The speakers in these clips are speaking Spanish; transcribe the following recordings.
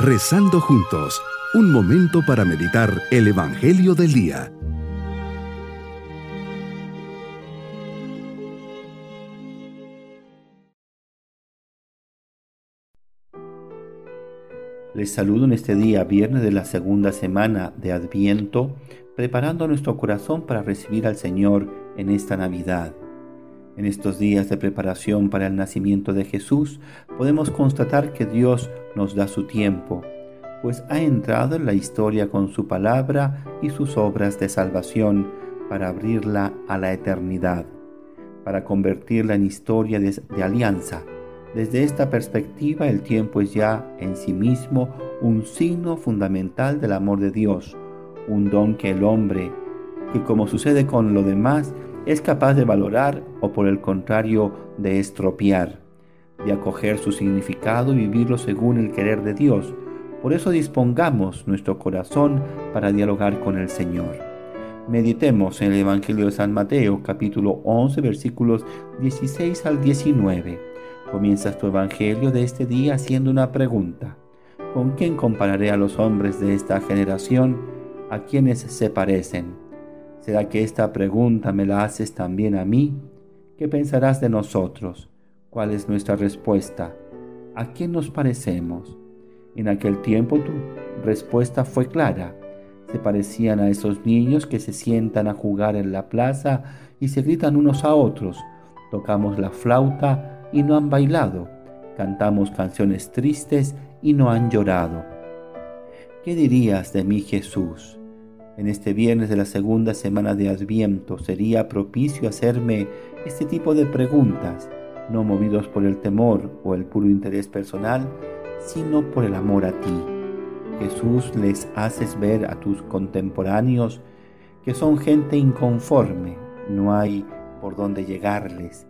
Rezando juntos, un momento para meditar el Evangelio del Día. Les saludo en este día, viernes de la segunda semana de Adviento, preparando nuestro corazón para recibir al Señor en esta Navidad. En estos días de preparación para el nacimiento de Jesús, podemos constatar que Dios nos da su tiempo, pues ha entrado en la historia con su palabra y sus obras de salvación para abrirla a la eternidad, para convertirla en historia de, alianza. Desde esta perspectiva, el tiempo es ya en sí mismo un signo fundamental del amor de Dios, un don que el hombre, que como sucede con lo demás, es capaz de valorar o por el contrario de estropear, de acoger su significado y vivirlo según el querer de Dios. Por eso dispongamos nuestro corazón para dialogar con el Señor. Meditemos en el Evangelio de San Mateo capítulo 11 versículos 16 al 19. Comienzas tu Evangelio de este día haciendo una pregunta. ¿Con quién compararé a los hombres de esta generación? ¿A quienes se parecen? ¿Será que esta pregunta me la haces también a mí? ¿Qué pensarás de nosotros? ¿Cuál es nuestra respuesta? ¿A quién nos parecemos? En aquel tiempo tu respuesta fue clara. Se parecían a esos niños que se sientan a jugar en la plaza y se gritan unos a otros. Tocamos la flauta y no han bailado. Cantamos canciones tristes y no han llorado. ¿Qué dirías de mí, Jesús? En este viernes de la segunda semana de Adviento sería propicio hacerme este tipo de preguntas, no movidos por el temor o el puro interés personal, sino por el amor a ti. Jesús les haces ver a tus contemporáneos que son gente inconforme, no hay por dónde llegarles.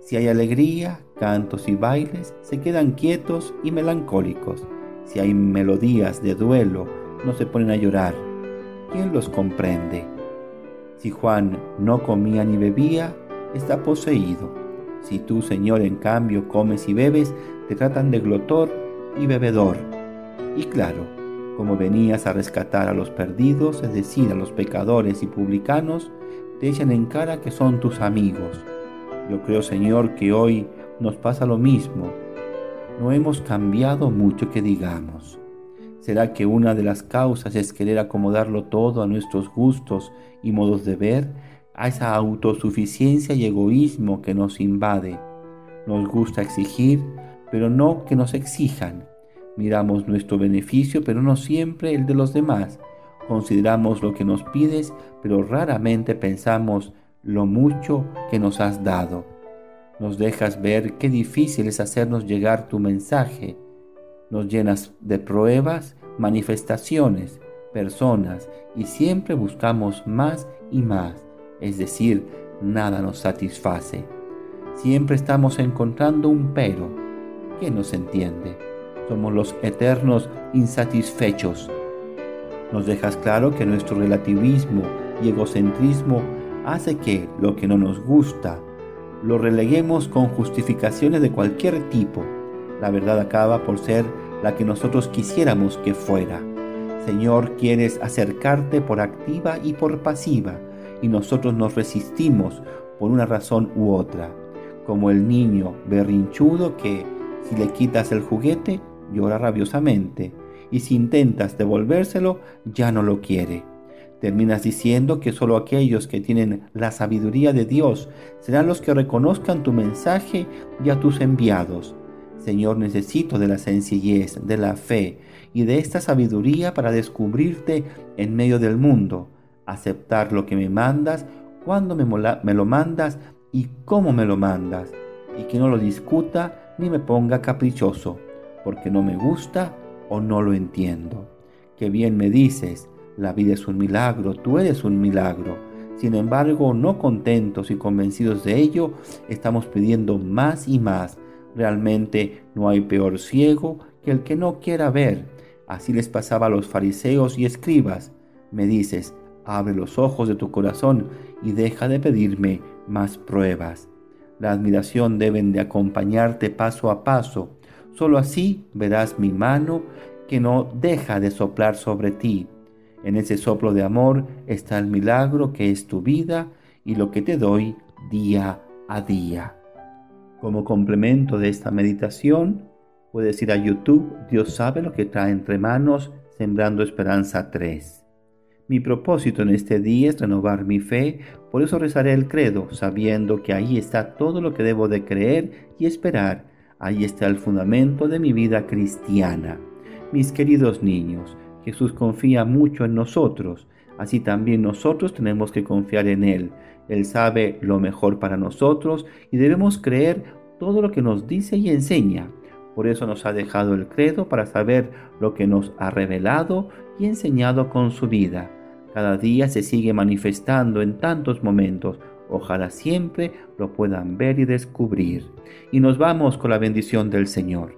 Si hay alegría, cantos y bailes, se quedan quietos y melancólicos. Si hay melodías de duelo, no se ponen a llorar ¿quién los comprende? Si Juan no comía ni bebía, está poseído. Si tú, Señor, en cambio comes y bebes, te tratan de glotor y bebedor. Y claro, como venías a rescatar a los perdidos, es decir, a los pecadores y publicanos, te echan en cara que son tus amigos. Yo creo, Señor, que hoy nos pasa lo mismo. No hemos cambiado mucho que digamos. ¿Será que una de las causas es querer acomodarlo todo a nuestros gustos y modos de ver, a esa autosuficiencia y egoísmo que nos invade? Nos gusta exigir, pero no que nos exijan. Miramos nuestro beneficio, pero no siempre el de los demás. Consideramos lo que nos pides, pero raramente pensamos lo mucho que nos has dado. Nos dejas ver qué difícil es hacernos llegar tu mensaje. Nos llenas de pruebas manifestaciones, personas y siempre buscamos más y más, es decir, nada nos satisface. Siempre estamos encontrando un pero. ¿Quién nos entiende? Somos los eternos insatisfechos. Nos dejas claro que nuestro relativismo y egocentrismo hace que lo que no nos gusta lo releguemos con justificaciones de cualquier tipo. La verdad acaba por ser la que nosotros quisiéramos que fuera. Señor, quieres acercarte por activa y por pasiva, y nosotros nos resistimos por una razón u otra, como el niño berrinchudo que, si le quitas el juguete, llora rabiosamente, y si intentas devolvérselo, ya no lo quiere. Terminas diciendo que solo aquellos que tienen la sabiduría de Dios serán los que reconozcan tu mensaje y a tus enviados. Señor, necesito de la sencillez, de la fe y de esta sabiduría para descubrirte en medio del mundo, aceptar lo que me mandas, cuando me, me lo mandas y cómo me lo mandas, y que no lo discuta ni me ponga caprichoso, porque no me gusta o no lo entiendo. Que bien me dices, la vida es un milagro, tú eres un milagro. Sin embargo, no contentos y convencidos de ello, estamos pidiendo más y más Realmente no hay peor ciego que el que no quiera ver. Así les pasaba a los fariseos y escribas. Me dices, abre los ojos de tu corazón y deja de pedirme más pruebas. La admiración deben de acompañarte paso a paso. Solo así verás mi mano que no deja de soplar sobre ti. En ese soplo de amor está el milagro que es tu vida y lo que te doy día a día. Como complemento de esta meditación, puedes ir a YouTube, Dios sabe lo que trae entre manos, Sembrando Esperanza 3. Mi propósito en este día es renovar mi fe, por eso rezaré el credo, sabiendo que ahí está todo lo que debo de creer y esperar. Ahí está el fundamento de mi vida cristiana. Mis queridos niños, Jesús confía mucho en nosotros, así también nosotros tenemos que confiar en Él. Él sabe lo mejor para nosotros y debemos creer todo lo que nos dice y enseña. Por eso nos ha dejado el credo para saber lo que nos ha revelado y enseñado con su vida cada día se sigue manifestando en tantos momentos. Ojalá siempre lo puedan ver y descubrir. Y nos vamos con la bendición del Señor.